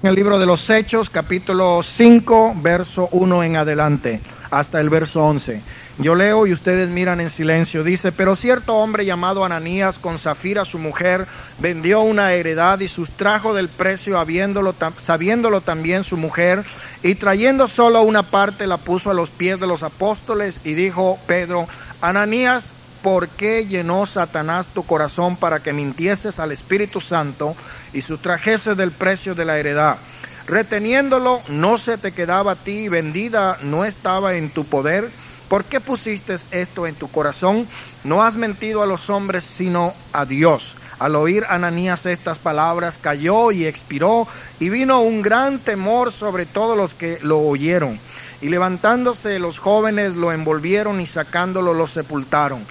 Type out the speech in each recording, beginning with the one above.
En el libro de los Hechos, capítulo 5, verso 1 en adelante, hasta el verso 11. Yo leo y ustedes miran en silencio. Dice, pero cierto hombre llamado Ananías con Zafira su mujer vendió una heredad y sustrajo del precio habiéndolo, sabiéndolo también su mujer y trayendo solo una parte la puso a los pies de los apóstoles y dijo Pedro, Ananías, ¿por qué llenó Satanás tu corazón para que mintieses al Espíritu Santo y sustrajeses del precio de la heredad? Reteniéndolo no se te quedaba a ti, vendida no estaba en tu poder ¿Por qué pusiste esto en tu corazón? No has mentido a los hombres, sino a Dios. Al oír Ananías estas palabras, cayó y expiró, y vino un gran temor sobre todos los que lo oyeron. Y levantándose los jóvenes lo envolvieron y sacándolo lo sepultaron.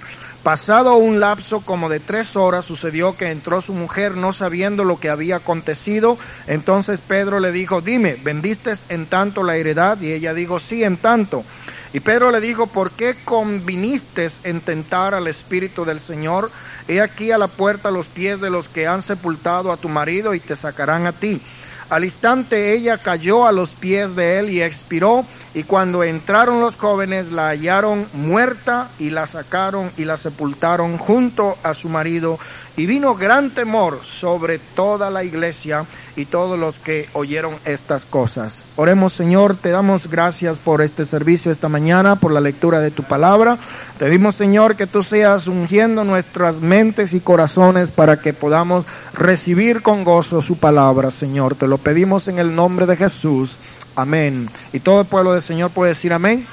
Pasado un lapso como de tres horas sucedió que entró su mujer no sabiendo lo que había acontecido. Entonces Pedro le dijo, dime, ¿vendiste en tanto la heredad? Y ella dijo, sí, en tanto. Y Pedro le dijo, ¿por qué conviniste en tentar al Espíritu del Señor? He aquí a la puerta los pies de los que han sepultado a tu marido y te sacarán a ti. Al instante ella cayó a los pies de él y expiró, y cuando entraron los jóvenes la hallaron muerta y la sacaron y la sepultaron junto a su marido y vino gran temor sobre toda la iglesia y todos los que oyeron estas cosas. Oremos Señor, te damos gracias por este servicio esta mañana, por la lectura de tu palabra. Te pedimos Señor que tú seas ungiendo nuestras mentes y corazones para que podamos recibir con gozo su palabra, Señor. Te lo pedimos en el nombre de Jesús. Amén. Y todo el pueblo del Señor puede decir amén.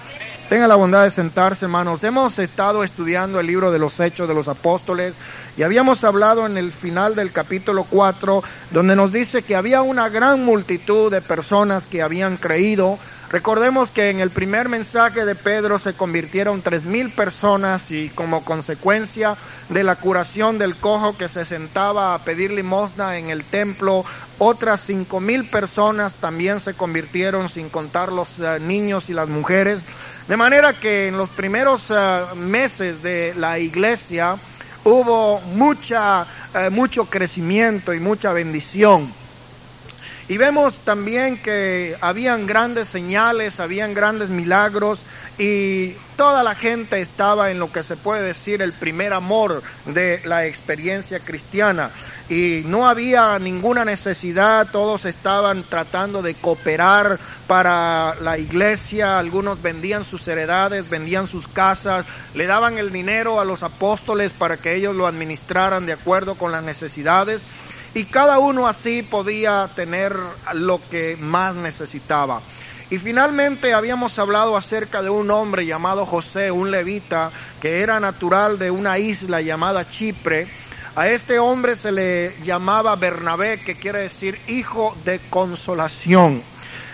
Tenga la bondad de sentarse, hermanos. Hemos estado estudiando el libro de los Hechos de los Apóstoles y habíamos hablado en el final del capítulo 4, donde nos dice que había una gran multitud de personas que habían creído. Recordemos que en el primer mensaje de Pedro se convirtieron tres mil personas y como consecuencia de la curación del cojo que se sentaba a pedir limosna en el templo, otras cinco mil personas también se convirtieron sin contar los eh, niños y las mujeres. De manera que en los primeros eh, meses de la iglesia hubo mucha, eh, mucho crecimiento y mucha bendición. Y vemos también que habían grandes señales, habían grandes milagros y toda la gente estaba en lo que se puede decir el primer amor de la experiencia cristiana. Y no había ninguna necesidad, todos estaban tratando de cooperar para la iglesia, algunos vendían sus heredades, vendían sus casas, le daban el dinero a los apóstoles para que ellos lo administraran de acuerdo con las necesidades y cada uno así podía tener lo que más necesitaba. Y finalmente habíamos hablado acerca de un hombre llamado José, un levita, que era natural de una isla llamada Chipre, a este hombre se le llamaba Bernabé, que quiere decir hijo de consolación.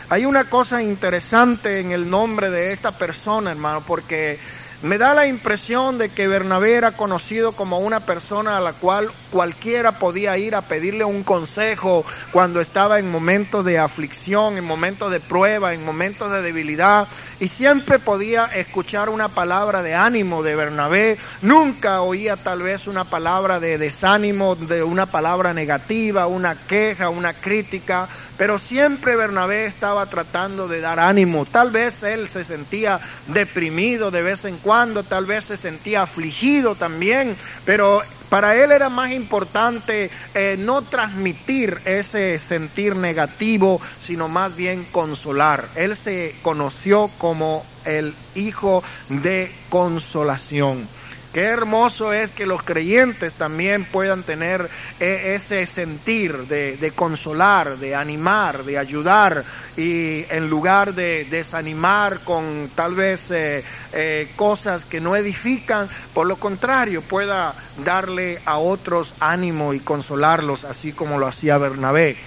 Hay una cosa interesante en el nombre de esta persona, hermano, porque me da la impresión de que Bernabé era conocido como una persona a la cual cualquiera podía ir a pedirle un consejo cuando estaba en momentos de aflicción, en momentos de prueba, en momentos de debilidad, y siempre podía escuchar una palabra de ánimo de Bernabé. Nunca oía tal vez una palabra de desánimo, de una palabra negativa, una queja, una crítica, pero siempre Bernabé estaba tratando de dar ánimo. Tal vez él se sentía deprimido de vez en cuando, tal vez se sentía afligido también, pero para él era más importante eh, no transmitir ese sentir negativo, sino más bien consolar. Él se conoció como el hijo de consolación. Qué hermoso es que los creyentes también puedan tener eh, ese sentir de, consolar, de animar, de ayudar y en lugar de desanimar con tal vez eh, eh, cosas que no edifican, por lo contrario pueda darle a otros ánimo y consolarlos así como lo hacía Bernabé.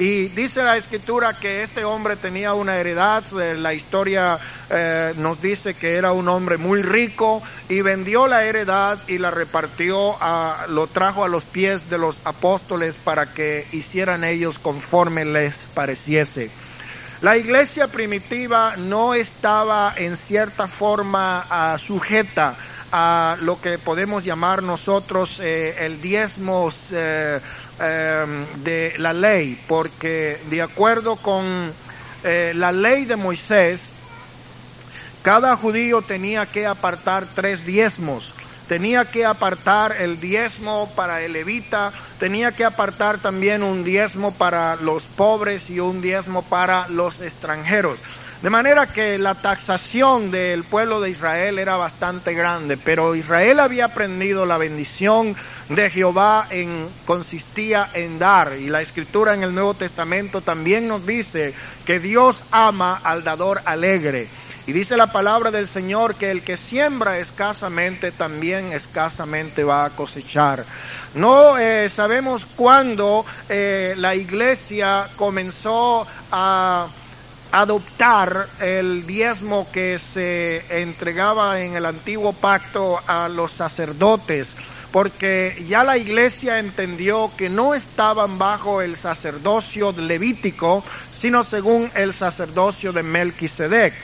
Y dice la escritura que este hombre tenía una heredad, eh, la historia eh, nos dice que era un hombre muy rico y vendió la heredad y la repartió, a, lo trajo a los pies de los apóstoles para que hicieran ellos conforme les pareciese. La iglesia primitiva no estaba en cierta forma ah, sujeta a lo que podemos llamar nosotros eh, el diezmo em, de la ley, porque de acuerdo con eh, la ley de Moisés, cada judío tenía que apartar tres diezmos. Tenía que apartar el diezmo para el levita, tenía que apartar también un diezmo para los pobres y un diezmo para los extranjeros. De manera que la taxación del pueblo de Israel era bastante grande, pero Israel había aprendido la bendición de Jehová en consistía en dar y la escritura en el Nuevo Testamento también nos dice que Dios ama al dador alegre. Y dice la palabra del Señor que el que siembra escasamente también escasamente va a cosechar. No eh, sabemos cuándo eh, la iglesia comenzó a adoptar el diezmo que se entregaba en el antiguo pacto a los sacerdotes, porque ya la iglesia entendió que no estaban bajo el sacerdocio levítico, sino según el sacerdocio de Melquisedec.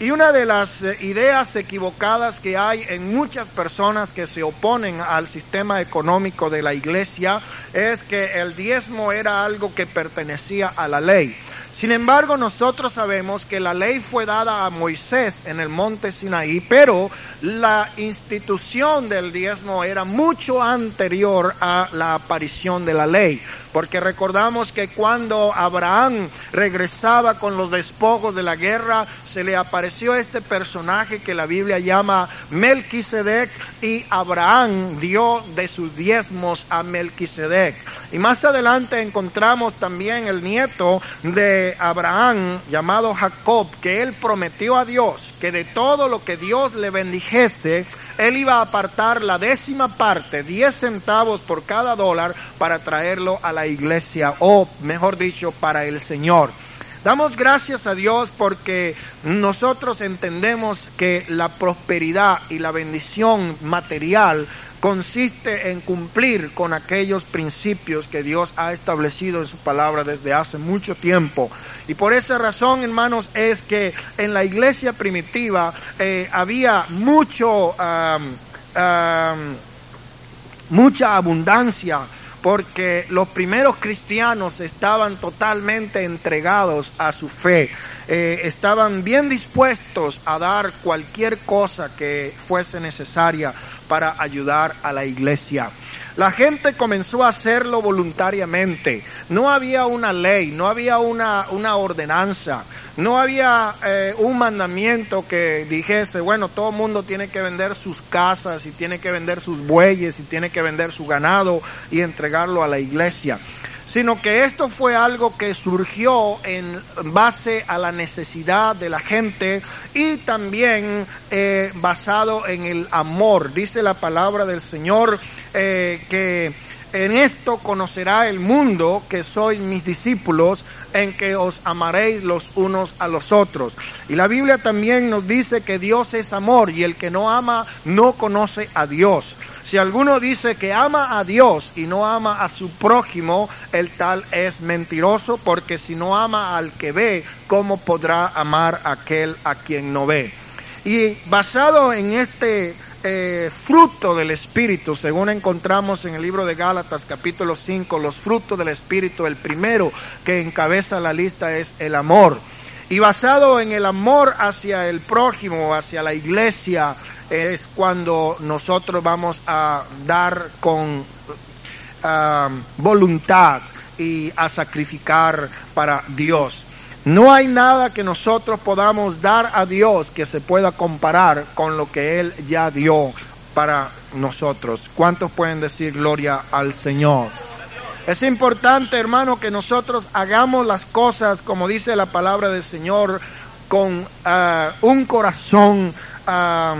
Y una de las eh, ideas equivocadas que hay en muchas personas que se oponen al sistema económico de la iglesia es que el diezmo era algo que pertenecía a la ley. Sin embargo, nosotros sabemos que la ley fue dada a Moisés en el monte Sinaí, pero la institución del diezmo era mucho anterior a la aparición de la ley porque recordamos que cuando Abraham regresaba con los despojos de la guerra, se le apareció este personaje que la Biblia llama Melquisedec y Abraham dio de sus diezmos a Melquisedec. Y más adelante encontramos también el nieto de Abraham llamado Jacob, que él prometió a Dios que de todo lo que Dios le bendijese, él iba a apartar la décima parte, 10 centavos por cada dólar, para traerlo a la iglesia, o mejor dicho, para el Señor. Damos gracias a Dios porque nosotros entendemos que la prosperidad y la bendición material consiste en cumplir con aquellos principios que Dios ha establecido en su palabra desde hace mucho tiempo. Y por esa razón, hermanos, es que en la iglesia primitiva eh, había mucho, mucha abundancia porque los primeros cristianos estaban totalmente entregados a su fe. Eh, estaban bien dispuestos a dar cualquier cosa que fuese necesaria para ayudar a la iglesia. La gente comenzó a hacerlo voluntariamente. No había una ley, no había una, una ordenanza, no había eh, un mandamiento que dijese, bueno, todo mundo tiene que vender sus casas y tiene que vender sus bueyes y tiene que vender su ganado y entregarlo a la iglesia sino que esto fue algo que surgió en base a la necesidad de la gente y también eh, basado en el amor. Dice la palabra del Señor eh, que en esto conocerá el mundo que sois mis discípulos, en que os amaréis los unos a los otros. Y la Biblia también nos dice que Dios es amor y el que no ama no conoce a Dios. Si alguno dice que ama a Dios y no ama a su prójimo, el tal es mentiroso, porque si no ama al que ve, ¿cómo podrá amar aquel a quien no ve? Y basado en este eh, fruto del Espíritu, según encontramos en el libro de Gálatas capítulo 5, los frutos del Espíritu, el primero que encabeza la lista es el amor. Y basado en el amor hacia el prójimo, hacia la iglesia, es cuando nosotros vamos a dar con voluntad y a sacrificar para Dios. No hay nada que nosotros podamos dar a Dios que se pueda comparar con lo que Él ya dio para nosotros. ¿Cuántos pueden decir gloria al Señor? Es importante, hermano, que nosotros hagamos las cosas, como dice la palabra del Señor, con ah, un corazón, ah,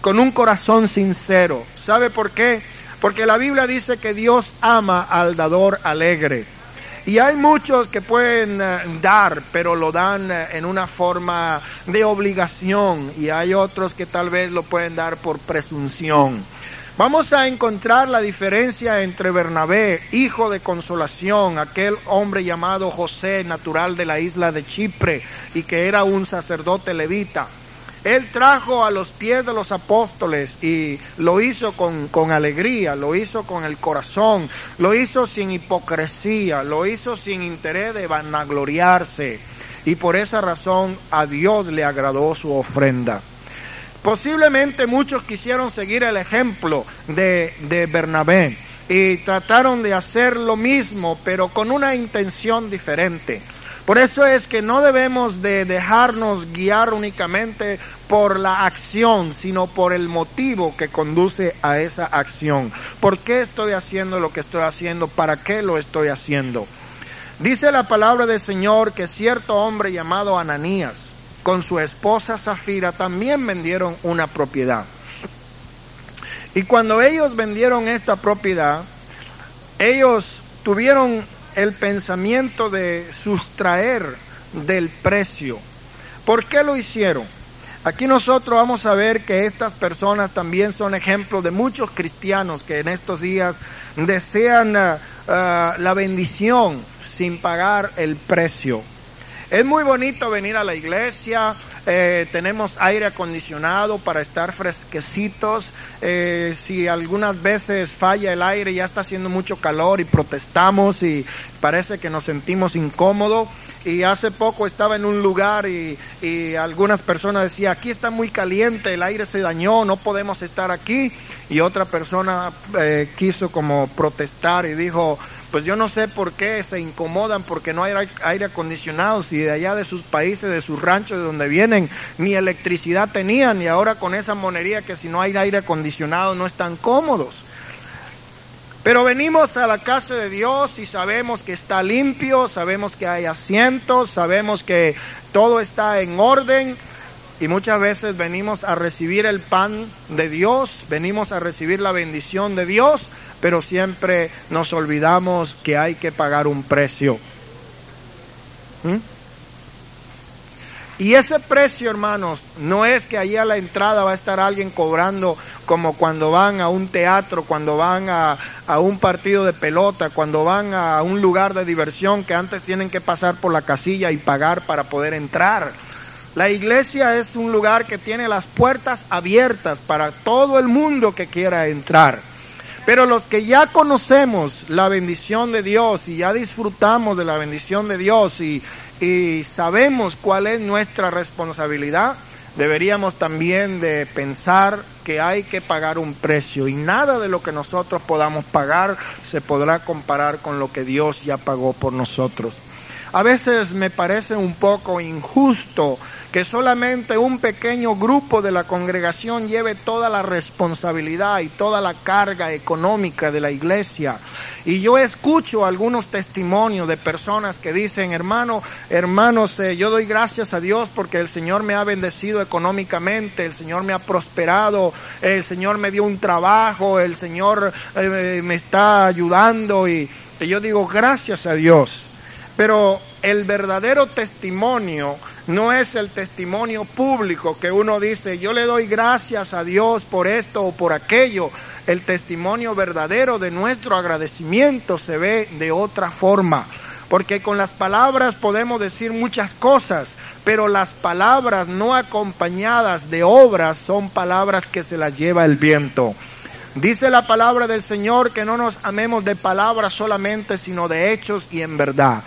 con un corazón sincero. ¿Sabe por qué? Porque la Biblia dice que Dios ama al dador alegre. Y hay muchos que pueden ah, dar, pero lo dan en una forma de obligación. Y hay otros que tal vez lo pueden dar por presunción. Vamos a encontrar la diferencia entre Bernabé, hijo de consolación, aquel hombre llamado José, natural de la isla de Chipre y que era un sacerdote levita. Él trajo a los pies de los apóstoles y lo hizo con, con, alegría, lo hizo con el corazón, lo hizo sin hipocresía, lo hizo sin interés de vanagloriarse. Y por esa razón a Dios le agradó su ofrenda. Posiblemente muchos quisieron seguir el ejemplo de, de Bernabé y trataron de hacer lo mismo, pero con una intención diferente. Por eso es que no debemos de dejarnos guiar únicamente por la acción, sino por el motivo que conduce a esa acción. ¿Por qué estoy haciendo lo que estoy haciendo? ¿Para qué lo estoy haciendo? Dice la palabra del Señor que cierto hombre llamado Ananías, con su esposa Zafira, también vendieron una propiedad. Y cuando ellos vendieron esta propiedad, ellos tuvieron el pensamiento de sustraer del precio. ¿Por qué lo hicieron? Aquí nosotros vamos a ver que estas personas también son ejemplos de muchos cristianos que en estos días desean uh, uh, la bendición sin pagar el precio. Es muy bonito venir a la iglesia, eh, tenemos aire acondicionado para estar fresquecitos. Eh, si algunas veces falla el aire, ya está haciendo mucho calor y protestamos y parece que nos sentimos incómodos. Y hace poco estaba en un lugar y, y algunas personas decían, aquí está muy caliente, el aire se dañó, no podemos estar aquí. Y otra persona eh, quiso como protestar y dijo, pues yo no sé por qué se incomodan porque no hay aire acondicionado, si de allá de sus países, de sus ranchos, de donde vienen, ni electricidad tenían y ahora con esa monería que si no hay aire acondicionado no están cómodos. Pero venimos a la casa de Dios y sabemos que está limpio, sabemos que hay asientos, sabemos que todo está en orden y muchas veces venimos a recibir el pan de Dios, venimos a recibir la bendición de Dios, pero siempre nos olvidamos que hay que pagar un precio. ¿Mm? Y ese precio, hermanos, no es que allí a la entrada va a estar alguien cobrando como cuando van a un teatro, cuando van a, a, un partido de pelota, cuando van a un lugar de diversión que antes tienen que pasar por la casilla y pagar para poder entrar. La iglesia es un lugar que tiene las puertas abiertas para todo el mundo que quiera entrar. Pero los que ya conocemos la bendición de Dios y ya disfrutamos de la bendición de Dios y, y sabemos cuál es nuestra responsabilidad, deberíamos también de pensar que hay que pagar un precio y nada de lo que nosotros podamos pagar se podrá comparar con lo que Dios ya pagó por nosotros. A veces me parece un poco injusto que solamente un pequeño grupo de la congregación lleve toda la responsabilidad y toda la carga económica de la iglesia. Y yo escucho algunos testimonios de personas que dicen, hermano, hermanos, eh, yo doy gracias a Dios porque el Señor me ha bendecido económicamente, el Señor me ha prosperado, el Señor me dio un trabajo, el Señor eh, me está ayudando y, y yo digo gracias a Dios. Pero el verdadero testimonio no es el testimonio público que uno dice, yo le doy gracias a Dios por esto o por aquello. El testimonio verdadero de nuestro agradecimiento se ve de otra forma. Porque con las palabras podemos decir muchas cosas, pero las palabras no acompañadas de obras son palabras que se las lleva el viento. Dice la palabra del Señor que no nos amemos de palabras solamente, sino de hechos y en verdad.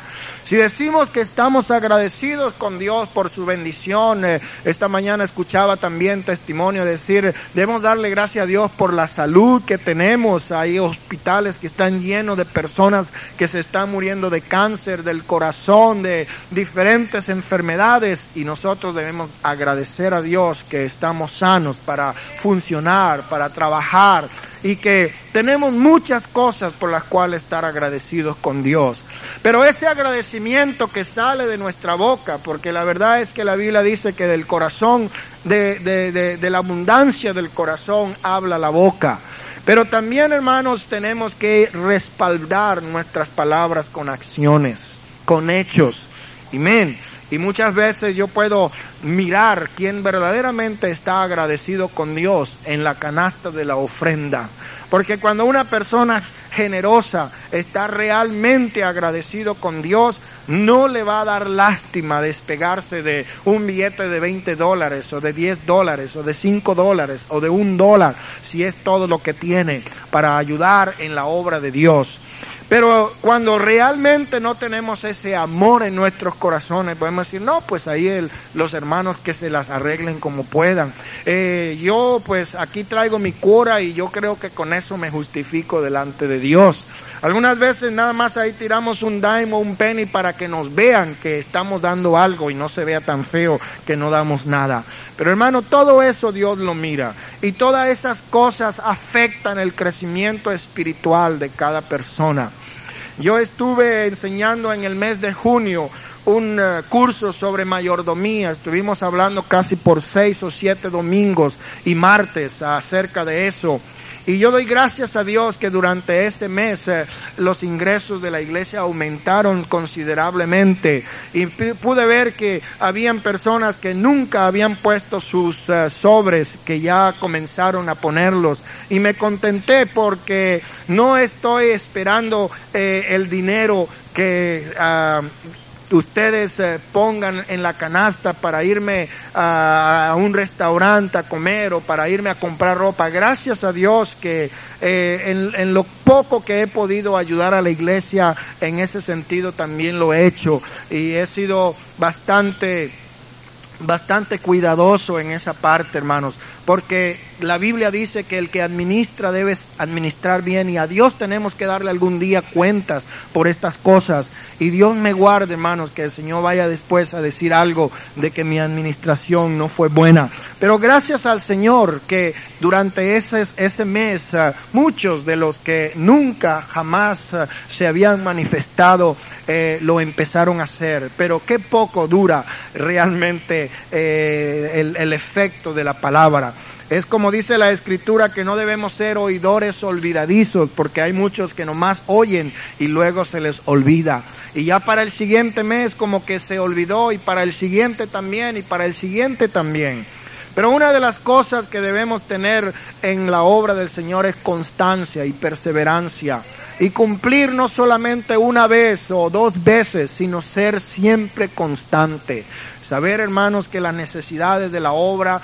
Si decimos que estamos agradecidos con Dios por su bendición, eh, esta mañana escuchaba también testimonio decir, debemos darle gracias a Dios por la salud que tenemos. Hay hospitales que están llenos de personas que se están muriendo de cáncer, del corazón, de diferentes enfermedades y nosotros debemos agradecer a Dios que estamos sanos para funcionar, para trabajar y que tenemos muchas cosas por las cuales estar agradecidos con Dios. Pero ese agradecimiento que sale de nuestra boca, porque la verdad es que la Biblia dice que del corazón, de, de, de, la abundancia del corazón habla la boca. Pero también, hermanos, tenemos que respaldar nuestras palabras con acciones, con hechos. Amén. Y muchas veces yo puedo mirar quién verdaderamente está agradecido con Dios en la canasta de la ofrenda. Porque cuando una persona generosa, está realmente agradecido con Dios, no le va a dar lástima despegarse de un billete de 20 dólares o de 10 dólares o de 5 dólares o de un dólar, si es todo lo que tiene para ayudar en la obra de Dios. Pero cuando realmente no tenemos ese amor en nuestros corazones, podemos decir, no, pues ahí los hermanos que se las arreglen como puedan. Eh, yo pues aquí traigo mi cura y yo creo que con eso me justifico delante de Dios. Algunas veces nada más ahí tiramos un dime o un penny para que nos vean que estamos dando algo y no se vea tan feo que no damos nada. Pero hermano, todo eso Dios lo mira y todas esas cosas afectan el crecimiento espiritual de cada persona. Yo estuve enseñando en el mes de junio un eh, curso sobre mayordomía. Estuvimos hablando casi por seis o siete domingos y martes acerca de eso. Y yo doy gracias a Dios que durante ese mes eh, los ingresos de la iglesia aumentaron considerablemente. Y pude ver que habían personas que nunca habían puesto sus eh, sobres, que ya comenzaron a ponerlos. Y me contenté porque no estoy esperando eh, el dinero que ah, ustedes eh, pongan en la canasta para irme a, un restaurante a comer o para irme a comprar ropa. Gracias a Dios que eh, en, lo poco que he podido ayudar a la iglesia en ese sentido también lo he hecho y he sido bastante bastante cuidadoso en esa parte, hermanos, porque la Biblia dice que el que administra debe administrar bien y a Dios tenemos que darle algún día cuentas por estas cosas. Y Dios me guarde, hermanos, que el Señor vaya después a decir algo de que mi administración no fue buena. Pero gracias al Señor que durante ese, ese mes ah, muchos de los que nunca jamás ah, se habían manifestado eh, lo empezaron a hacer. Pero qué poco dura realmente eh, el, el efecto de la palabra. Es como dice la escritura que no debemos ser oidores olvidadizos, porque hay muchos que nomás oyen y luego se les olvida. Y ya para el siguiente mes como que se olvidó y para el siguiente también y para el siguiente también. Pero una de las cosas que debemos tener en la obra del Señor es constancia y perseverancia. Y cumplir no solamente una vez o dos veces, sino ser siempre constante. Saber, hermanos, que las necesidades de la obra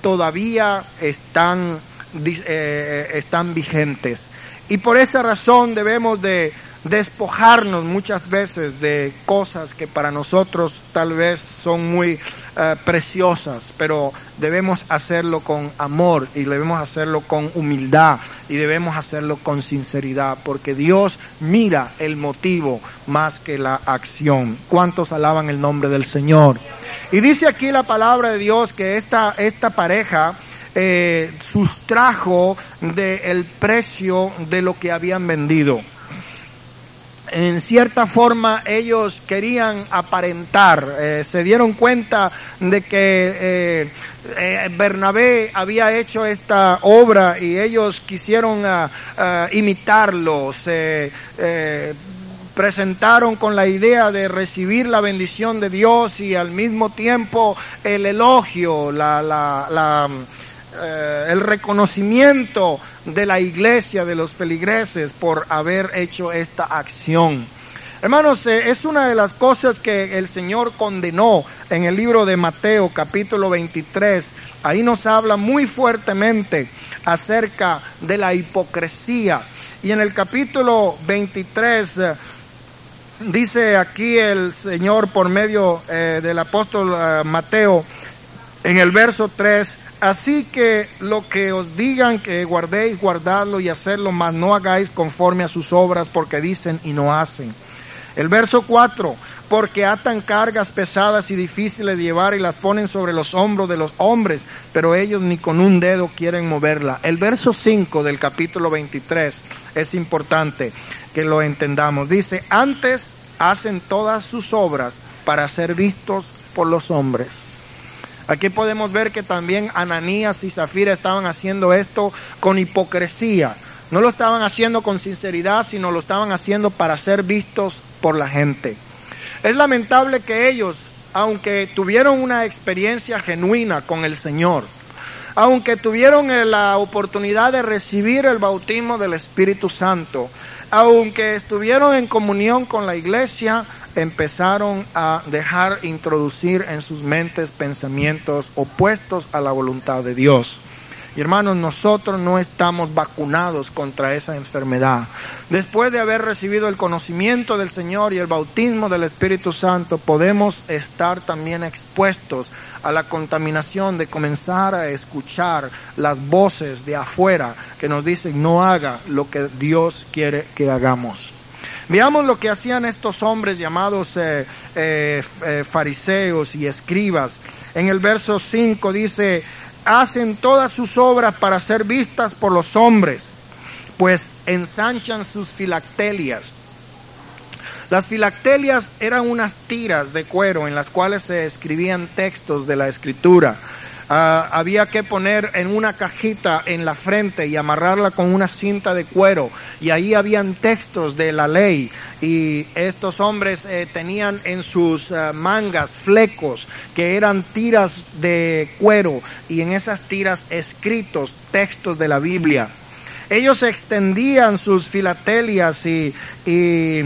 todavía están, eh, están vigentes. Y por esa razón debemos de despojarnos muchas veces de cosas que para nosotros tal vez son muy eh, preciosas, pero debemos hacerlo con amor y debemos hacerlo con humildad y debemos hacerlo con sinceridad, porque Dios mira el motivo más que la acción. ¿Cuántos alaban el nombre del Señor? Y dice aquí la palabra de Dios que esta, esta pareja eh, sustrajo del precio de lo que habían vendido. En cierta forma ellos querían aparentar, eh, se dieron cuenta de que eh, Bernabé había hecho esta obra y ellos quisieron ah, ah, imitarlo, presentaron con la idea de recibir la bendición de Dios y al mismo tiempo el elogio, la, eh, el reconocimiento de la iglesia, de los feligreses, por haber hecho esta acción. Hermanos, eh, es una de las cosas que el Señor condenó en el libro de Mateo capítulo 23. Ahí nos habla muy fuertemente acerca de la hipocresía. Y en el capítulo 23 dice aquí el Señor por medio eh, del apóstol eh, Mateo en el verso 3, así que lo que os digan que guardéis, guardadlo y hacerlo, mas no hagáis conforme a sus obras porque dicen y no hacen. El verso 4, porque atan cargas pesadas y difíciles de llevar y las ponen sobre los hombros de los hombres, pero ellos ni con un dedo quieren moverla. El verso 5 del capítulo 23 es importante que lo entendamos. Dice, antes hacen todas sus obras para ser vistos por los hombres. Aquí podemos ver que también Ananías y Zafira estaban haciendo esto con hipocresía. No lo estaban haciendo con sinceridad, sino lo estaban haciendo para ser vistos por la gente. Es lamentable que ellos, aunque tuvieron una experiencia genuina con el Señor, aunque tuvieron la oportunidad de recibir el bautismo del Espíritu Santo, aunque estuvieron en comunión con la iglesia, empezaron a dejar introducir en sus mentes pensamientos opuestos a la voluntad de Dios. Y hermanos, nosotros no estamos vacunados contra esa enfermedad. Después de haber recibido el conocimiento del Señor y el bautismo del Espíritu Santo, podemos estar también expuestos a la contaminación de comenzar a escuchar las voces de afuera que nos dicen no haga lo que Dios quiere que hagamos. Veamos lo que hacían estos hombres llamados eh, eh, eh, fariseos y escribas. En el verso 5 dice, hacen todas sus obras para ser vistas por los hombres, pues ensanchan sus filactelias. Las filactelias eran unas tiras de cuero en las cuales se escribían textos de la escritura. Ah, había que poner en una cajita en la frente y amarrarla con una cinta de cuero. Y ahí habían textos de la ley. Y estos hombres eh, tenían en sus ah, mangas flecos que eran tiras de cuero y en esas tiras escritos textos de la Biblia. Ellos extendían sus filatelias y, y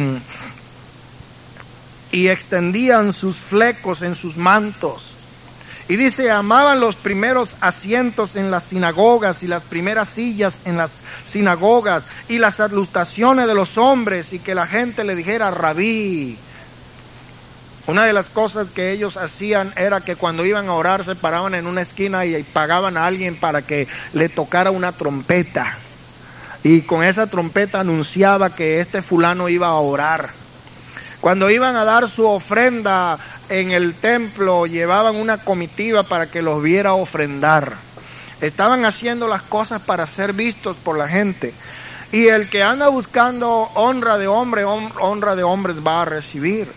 extendían sus flecos en sus mantos y dice, amaban los primeros asientos en las sinagogas y las primeras sillas en las sinagogas y las salutaciones de los hombres y que la gente le dijera rabí. Una de las cosas que ellos hacían era que cuando iban a orar se paraban en una esquina y pagaban a alguien para que le tocara una trompeta. Y con esa trompeta anunciaba que este fulano iba a orar. Cuando iban a dar su ofrenda en el templo, llevaban una comitiva para que los viera ofrendar. Estaban haciendo las cosas para ser vistos por la gente. Y el que anda buscando honra de hombre, honra de hombres va a recibir.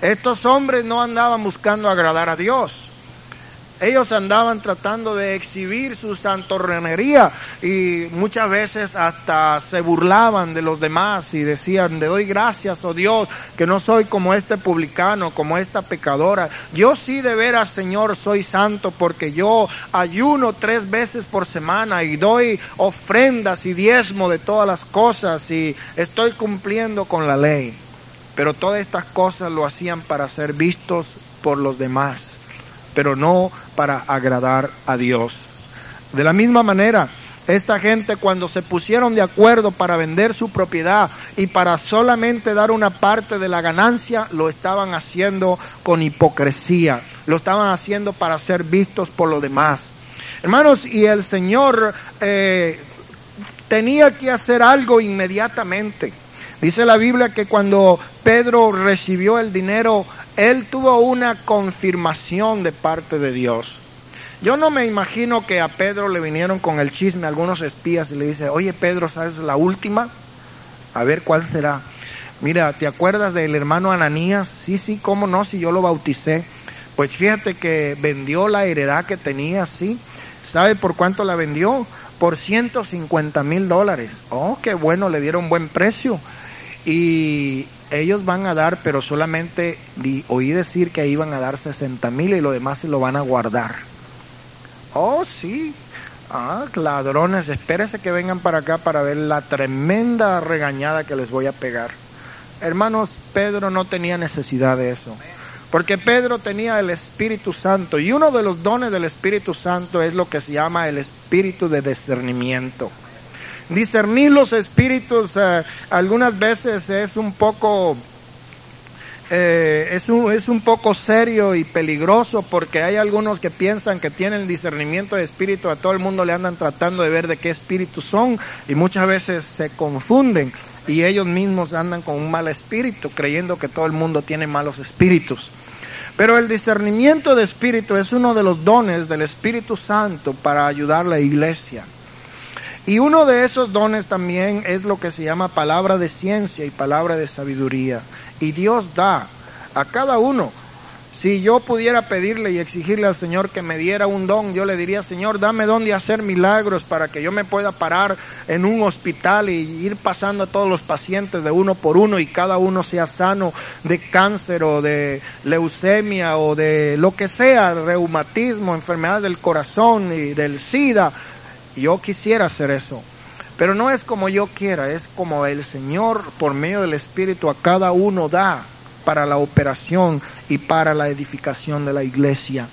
Estos hombres no andaban buscando agradar a Dios. Ellos andaban tratando de exhibir su santorrenería y muchas veces hasta se burlaban de los demás y decían, le doy gracias, oh Dios, que no soy como este publicano, como esta pecadora. Yo sí de veras, Señor, soy santo porque yo ayuno tres veces por semana y doy ofrendas y diezmo de todas las cosas y estoy cumpliendo con la ley. Pero todas estas cosas lo hacían para ser vistos por los demás pero no para agradar a Dios. De la misma manera, esta gente cuando se pusieron de acuerdo para vender su propiedad y para solamente dar una parte de la ganancia, lo estaban haciendo con hipocresía, lo estaban haciendo para ser vistos por los demás. Hermanos, y el Señor eh, tenía que hacer algo inmediatamente. Dice la Biblia que cuando Pedro recibió el dinero, él tuvo una confirmación de parte de Dios. Yo no me imagino que a Pedro le vinieron con el chisme algunos espías y le dice, oye Pedro, ¿sabes la última? A ver cuál será. Mira, ¿te acuerdas del hermano Ananías? Sí, sí, cómo no, si yo lo bauticé. Pues fíjate que vendió la heredad que tenía, sí. ¿Sabe por cuánto la vendió? Por 150 mil dólares. Oh, qué bueno, le dieron buen precio. Y ellos van a dar, pero solamente oí decir que iban a dar 60 mil y lo demás se lo van a guardar. Oh, sí. Ah, ladrones, espérese que vengan para acá para ver la tremenda regañada que les voy a pegar. Hermanos, Pedro no tenía necesidad de eso. Porque Pedro tenía el Espíritu Santo y uno de los dones del Espíritu Santo es lo que se llama el espíritu de discernimiento discernir los espíritus eh, algunas veces es un poco eh, es, un, es un poco serio y peligroso porque hay algunos que piensan que tienen discernimiento de espíritu, a todo el mundo le andan tratando de ver de qué espíritus son y muchas veces se confunden y ellos mismos andan con un mal espíritu creyendo que todo el mundo tiene malos espíritus. Pero el discernimiento de espíritu es uno de los dones del Espíritu Santo para ayudar a la iglesia. Y uno de esos dones también es lo que se llama palabra de ciencia y palabra de sabiduría. Y Dios da a cada uno. Si yo pudiera pedirle y exigirle al Señor que me diera un don, yo le diría, Señor, dame don de hacer milagros para que yo me pueda parar en un hospital y ir pasando a todos los pacientes de uno por uno y cada uno sea sano de cáncer o de leucemia o de lo que sea, reumatismo, enfermedad del corazón y del SIDA yo quisiera hacer eso. Pero no es como yo quiera, es como el Señor por medio del Espíritu a cada uno da para la operación y para la edificación de la iglesia.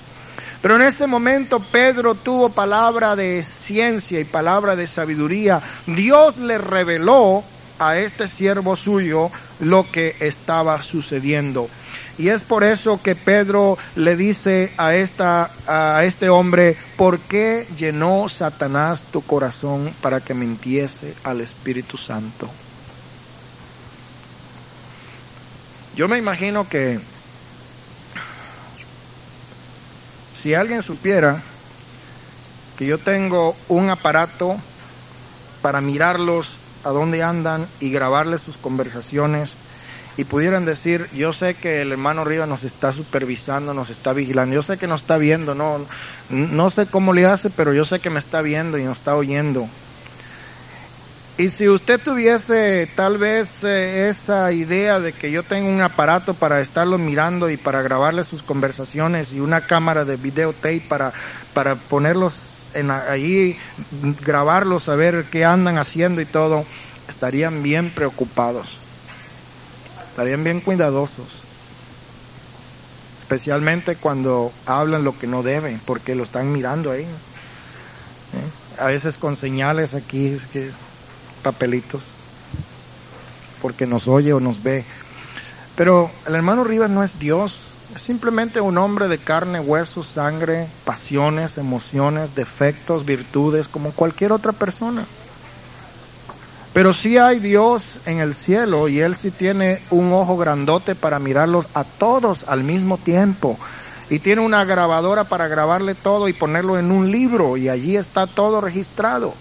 Pero en este momento Pedro tuvo palabra de ciencia y palabra de sabiduría. Dios le reveló a este siervo suyo lo que estaba sucediendo. Y es por eso que Pedro le dice a, esta, a este hombre, ¿por qué llenó Satanás tu corazón para que mintiese al Espíritu Santo? Yo me imagino que si alguien supiera que yo tengo un aparato para mirarlos a dónde andan y grabarles sus conversaciones y pudieran decir, yo sé que el hermano Rivas nos está supervisando, nos está vigilando, yo sé que nos está viendo, no, no sé cómo le hace, pero yo sé que me está viendo y nos está oyendo. Y si usted tuviese tal vez eh, esa idea de que yo tengo un aparato para estarlo mirando y para grabarle sus conversaciones y una cámara de videotape para, para ponerlos en, ahí, grabarlos, saber qué andan haciendo y todo, estarían bien preocupados, estarían bien cuidadosos, especialmente cuando hablan lo que no deben, porque lo están mirando ahí. ¿Eh? A veces con señales aquí, papelitos, porque nos oye o nos ve. Pero el hermano Rivas no es Dios, es simplemente un hombre de carne, hueso, sangre, pasiones, emociones, defectos, virtudes, como cualquier otra persona. Pero sí hay Dios en el cielo y Él sí tiene un ojo grandote para mirarlos a todos al mismo tiempo. Y tiene una grabadora para grabarle todo y ponerlo en un libro y allí está todo registrado.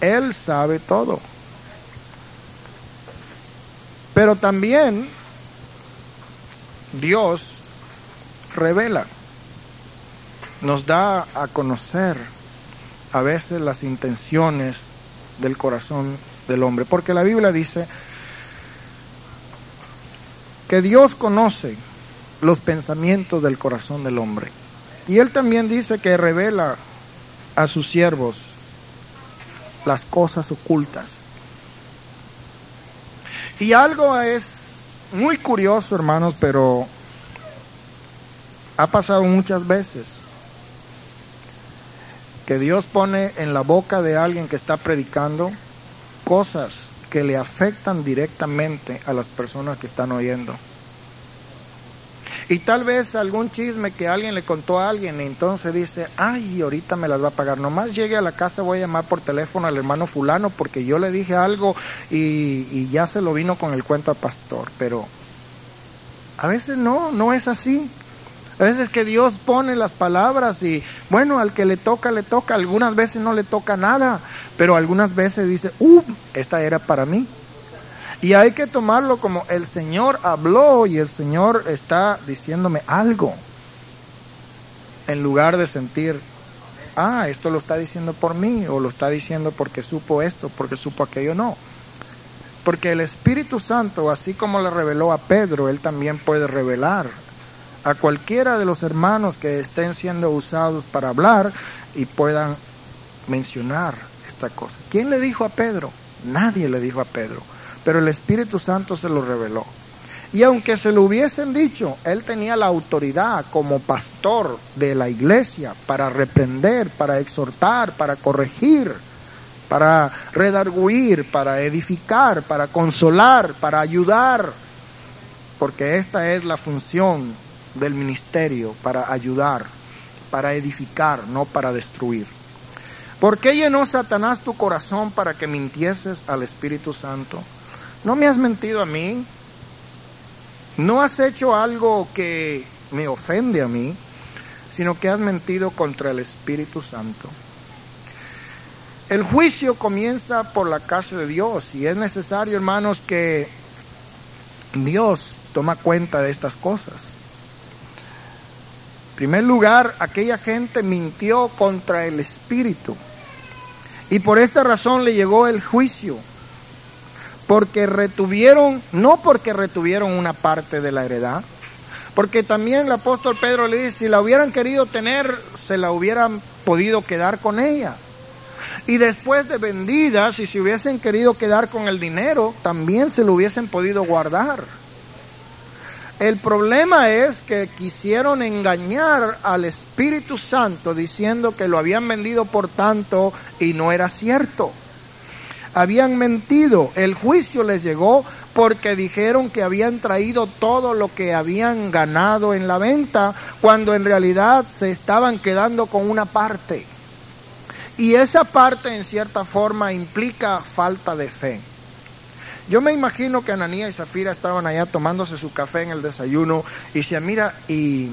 Él sabe todo. Pero también Dios revela, nos da a conocer a veces las intenciones del corazón del hombre. Porque la Biblia dice que Dios conoce los pensamientos del corazón del hombre. Y Él también dice que revela a sus siervos las cosas ocultas. Y algo es muy curioso, hermanos, pero ha pasado muchas veces que Dios pone en la boca de alguien que está predicando cosas que le afectan directamente a las personas que están oyendo. Y tal vez algún chisme que alguien le contó a alguien y entonces dice, ay, ahorita me las va a pagar. Nomás llegue a la casa, voy a llamar por teléfono al hermano fulano porque yo le dije algo y, y ya se lo vino con el cuento al pastor. Pero a veces no, no es así. A veces que Dios pone las palabras y bueno, al que le toca, le toca. Algunas veces no le toca nada, pero algunas veces dice, uh, esta era para mí. Y hay que tomarlo como el Señor habló y el Señor está diciéndome algo. En lugar de sentir, ah, esto lo está diciendo por mí o lo está diciendo porque supo esto, porque supo aquello, no. Porque el Espíritu Santo, así como le reveló a Pedro, él también puede revelar a cualquiera de los hermanos que estén siendo usados para hablar y puedan mencionar esta cosa. ¿Quién le dijo a Pedro? Nadie le dijo a Pedro pero el Espíritu Santo se lo reveló. Y aunque se lo hubiesen dicho, él tenía la autoridad como pastor de la iglesia para reprender, para exhortar, para corregir, para redarguir, para edificar, para consolar, para ayudar, porque esta es la función del ministerio, para ayudar, para edificar, no para destruir. ¿Por qué llenó Satanás tu corazón para que mintieses al Espíritu Santo? no me has mentido a mí, no has hecho algo que me ofende a mí, sino que has mentido contra el Espíritu Santo. El juicio comienza por la casa de Dios y es necesario, hermanos, que Dios toma cuenta de estas cosas. Primer lugar, aquella gente mintió contra el Espíritu y por esta razón le llegó el juicio porque retuvieron, no porque retuvieron una parte de la heredad, porque también el apóstol Pedro le dice, si la hubieran querido tener, se la hubieran podido quedar con ella. Y después de vendidas, si se hubiesen querido quedar con el dinero, también se lo hubiesen podido guardar. El problema es que quisieron engañar al Espíritu Santo diciendo que lo habían vendido por tanto y no era cierto. Habían mentido. El juicio les llegó porque dijeron que habían traído todo lo que habían ganado en la venta cuando en realidad se estaban quedando con una parte. Y esa parte en cierta forma implica falta de fe. Yo me imagino que Ananía y Zafira estaban allá tomándose su café en el desayuno y se mira, y,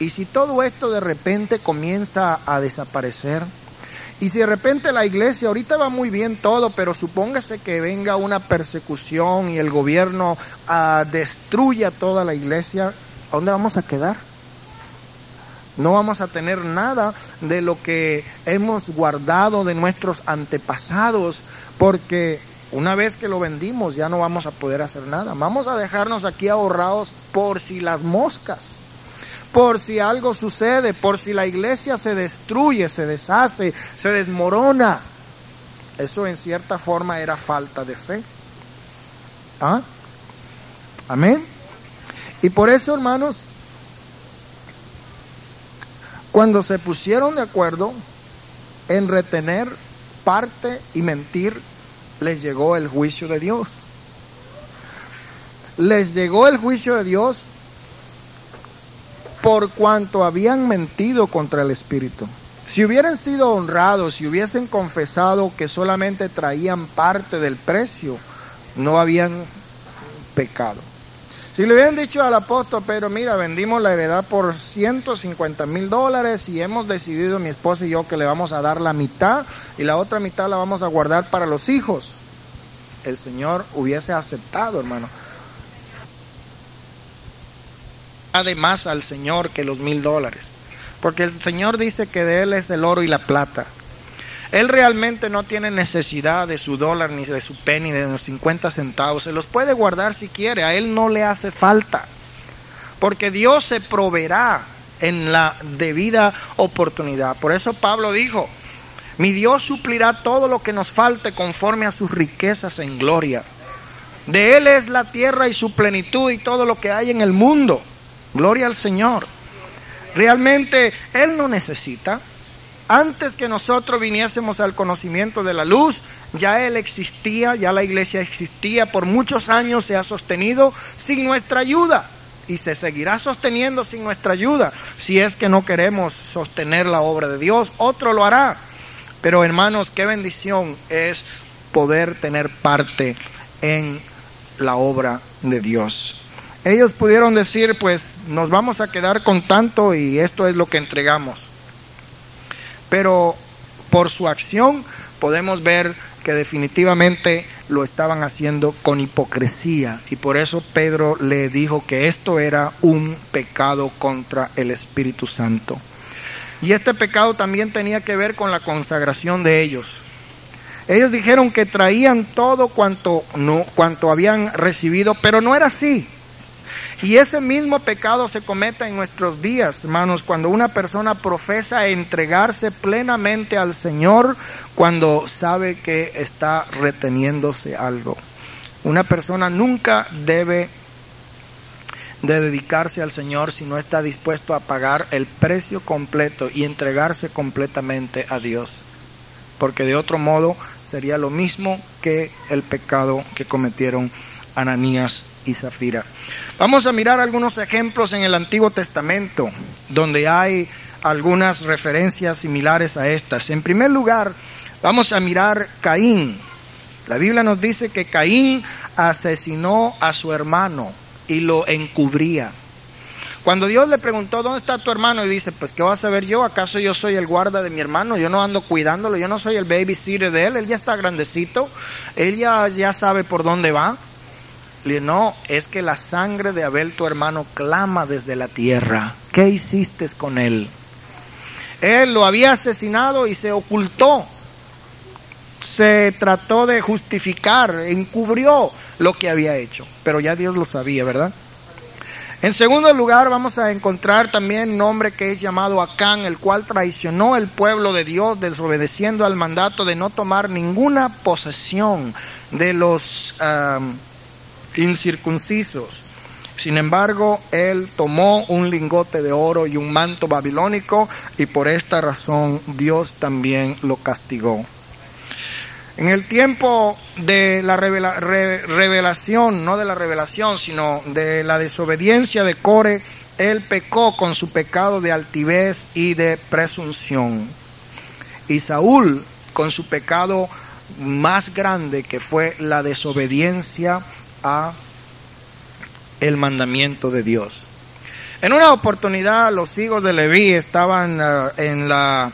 y si todo esto de repente comienza a desaparecer, y si de repente la iglesia, ahorita va muy bien todo, pero supóngase que venga una persecución y el gobierno uh, destruya toda la iglesia, ¿a dónde vamos a quedar? No vamos a tener nada de lo que hemos guardado de nuestros antepasados, porque una vez que lo vendimos ya no vamos a poder hacer nada. Vamos a dejarnos aquí ahorrados por si las moscas, por si algo sucede, por si la iglesia se destruye, se deshace, se desmorona. Eso en cierta forma era falta de fe. ¿Ah? Amén. Y por eso, hermanos, cuando se pusieron de acuerdo en retener parte y mentir, les llegó el juicio de Dios. Les llegó el juicio de Dios por cuanto habían mentido contra el Espíritu. Si hubieran sido honrados, si hubiesen confesado que solamente traían parte del precio, no habían pecado. Si le hubieran dicho al apóstol, pero mira, vendimos la heredad por 150 mil dólares y hemos decidido mi esposa y yo que le vamos a dar la mitad y la otra mitad la vamos a guardar para los hijos, el Señor hubiese aceptado, hermano. Además al Señor que los mil dólares, porque el Señor dice que de Él es el oro y la plata. Él realmente no tiene necesidad de su dólar, ni de su penny, ni de los 50 centavos. Se los puede guardar si quiere. A Él no le hace falta. Porque Dios se proveerá en la debida oportunidad. Por eso Pablo dijo, mi Dios suplirá todo lo que nos falte conforme a sus riquezas en gloria. De Él es la tierra y su plenitud y todo lo que hay en el mundo. Gloria al Señor. Realmente Él no necesita. Antes que nosotros viniésemos al conocimiento de la luz, ya Él existía, ya la iglesia existía, por muchos años se ha sostenido sin nuestra ayuda y se seguirá sosteniendo sin nuestra ayuda. Si es que no queremos sostener la obra de Dios, otro lo hará. Pero hermanos, qué bendición es poder tener parte en la obra de Dios. Ellos pudieron decir, pues nos vamos a quedar con tanto y esto es lo que entregamos. Pero por su acción podemos ver que definitivamente lo estaban haciendo con hipocresía y por eso Pedro le dijo que esto era un pecado contra el Espíritu Santo. Y este pecado también tenía que ver con la consagración de ellos. Ellos dijeron que traían todo cuanto no cuanto habían recibido, pero no era así. Y ese mismo pecado se comete en nuestros días, hermanos, cuando una persona profesa entregarse plenamente al Señor cuando sabe que está reteniéndose algo. Una persona nunca debe de dedicarse al Señor si no está dispuesto a pagar el precio completo y entregarse completamente a Dios. Porque de otro modo sería lo mismo que el pecado que cometieron Ananías y Zafira. Vamos a mirar algunos ejemplos en el Antiguo Testamento donde hay algunas referencias similares a estas. En primer lugar, vamos a mirar Caín. La Biblia nos dice que Caín asesinó a su hermano y lo encubría. Cuando Dios le preguntó, ¿dónde está tu hermano? Y dice, pues ¿qué vas a ver yo? ¿Acaso yo soy el guarda de mi hermano? Yo no ando cuidándolo, yo no soy el babysitter de él, él ya está grandecito, él ya, ya sabe por dónde va. Le no, es que la sangre de Abel, tu hermano, clama desde la tierra. ¿Qué hiciste con él? Él lo había asesinado y se ocultó. Se trató de justificar, encubrió lo que había hecho. Pero ya Dios lo sabía, ¿verdad? En segundo lugar, vamos a encontrar también un hombre que es llamado Acán, el cual traicionó el pueblo de Dios, desobedeciendo al mandato de no tomar ninguna posesión de los incircuncisos. Sin embargo, él tomó un lingote de oro y un manto babilónico y por esta razón Dios también lo castigó. En el tiempo de la revelación, no de la revelación, sino de la desobediencia de Core, él pecó con su pecado de altivez y de presunción. Y Saúl con su pecado más grande que fue la desobediencia a el mandamiento de Dios. En una oportunidad los hijos de Leví estaban eh, en la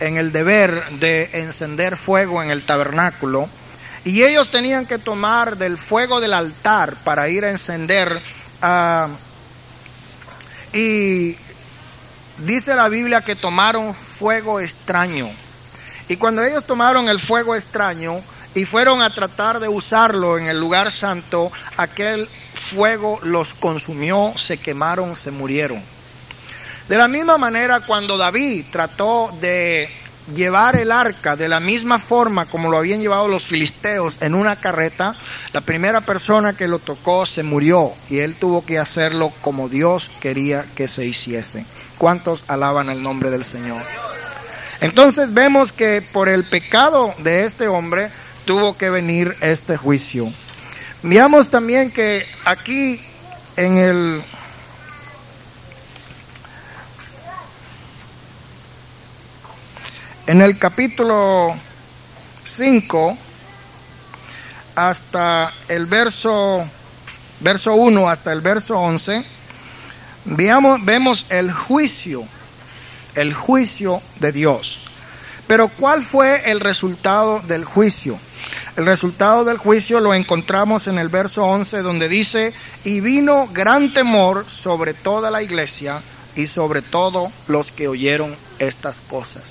en el deber de encender fuego en el tabernáculo y ellos tenían que tomar del fuego del altar para ir a encender ah, y dice la Biblia que tomaron fuego extraño y cuando ellos tomaron el fuego extraño y fueron a tratar de usarlo en el lugar santo aquel fuego los consumió se quemaron se murieron de la misma manera, cuando David trató de llevar el arca de la misma forma como lo habían llevado los filisteos en una carreta, la primera persona que lo tocó se murió y él tuvo que hacerlo como Dios quería que se hiciese. ¿Cuántos alaban el nombre del Señor? Entonces vemos que por el pecado de este hombre tuvo que venir este juicio. Veamos también que aquí en el En el capítulo 5 hasta el verso verso 1 hasta el verso 11 veamos, vemos el juicio, el juicio de Dios. Pero ¿cuál fue el resultado del juicio? El resultado del juicio lo encontramos en el verso 11 donde dice, y vino gran temor sobre toda la iglesia y sobre todos los que oyeron estas cosas.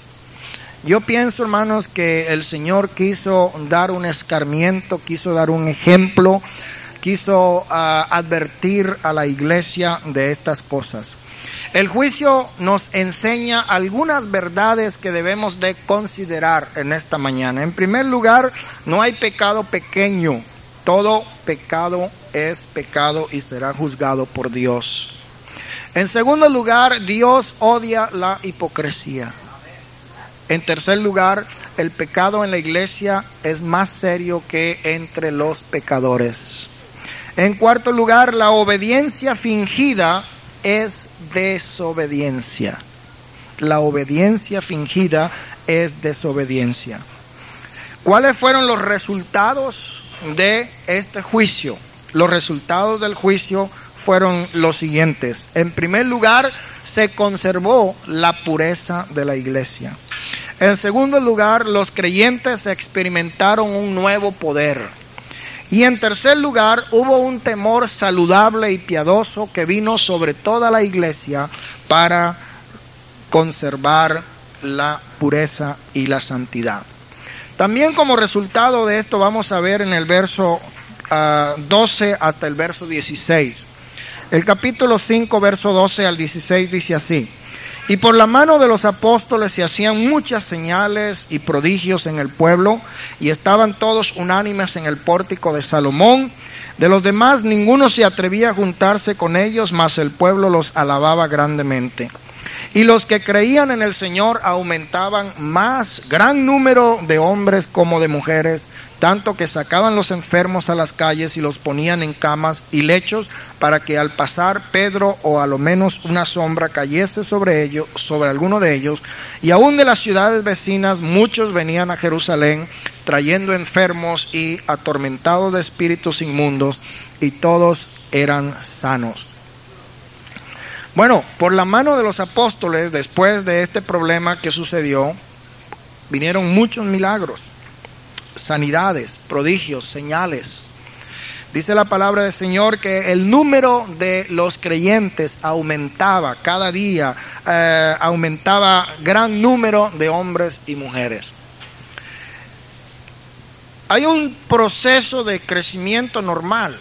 Yo pienso, hermanos, que el Señor quiso dar un escarmiento, quiso dar un ejemplo, quiso ah, advertir a la iglesia de estas cosas. El juicio nos enseña algunas verdades que debemos de considerar en esta mañana. En primer lugar, no hay pecado pequeño. Todo pecado es pecado y será juzgado por Dios. En segundo lugar, Dios odia la hipocresía. En tercer lugar, el pecado en la iglesia es más serio que entre los pecadores. En cuarto lugar, la obediencia fingida es desobediencia. La obediencia fingida es desobediencia. ¿Cuáles fueron los resultados de este juicio? Los resultados del juicio fueron los siguientes. En primer lugar, se conservó la pureza de la iglesia. En segundo lugar, los creyentes experimentaron un nuevo poder. Y en tercer lugar, hubo un temor saludable y piadoso que vino sobre toda la iglesia para conservar la pureza y la santidad. También como resultado de esto vamos a ver en el verso 12 ah, hasta el verso 16. El capítulo 5, verso 12 al 16 dice así. Y por la mano de los apóstoles se hacían muchas señales y prodigios en el pueblo, y estaban todos unánimes en el pórtico de Salomón. De los demás ninguno se atrevía a juntarse con ellos, mas el pueblo los alababa grandemente. Y los que creían en el Señor aumentaban más, gran número de hombres como de mujeres, tanto que sacaban los enfermos a las calles y los ponían en camas y lechos para que al pasar Pedro o a lo menos una sombra cayese sobre ellos, sobre alguno de ellos, y aún de las ciudades vecinas muchos venían a Jerusalén trayendo enfermos y atormentados de espíritus inmundos, y todos eran sanos. Bueno, por la mano de los apóstoles, después de este problema que sucedió, vinieron muchos milagros sanidades, prodigios, señales. Dice la palabra del Señor que el número de los creyentes aumentaba cada día, eh, aumentaba gran número de hombres y mujeres. Hay un proceso de crecimiento normal